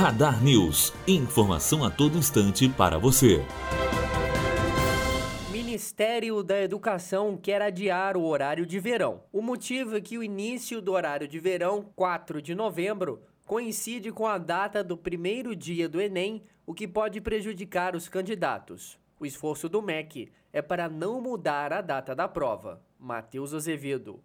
Radar News. Informação a todo instante para você. Ministério da Educação quer adiar o horário de verão. O motivo é que o início do horário de verão, 4 de novembro, coincide com a data do primeiro dia do Enem, o que pode prejudicar os candidatos. O esforço do MEC é para não mudar a data da prova. Matheus Azevedo,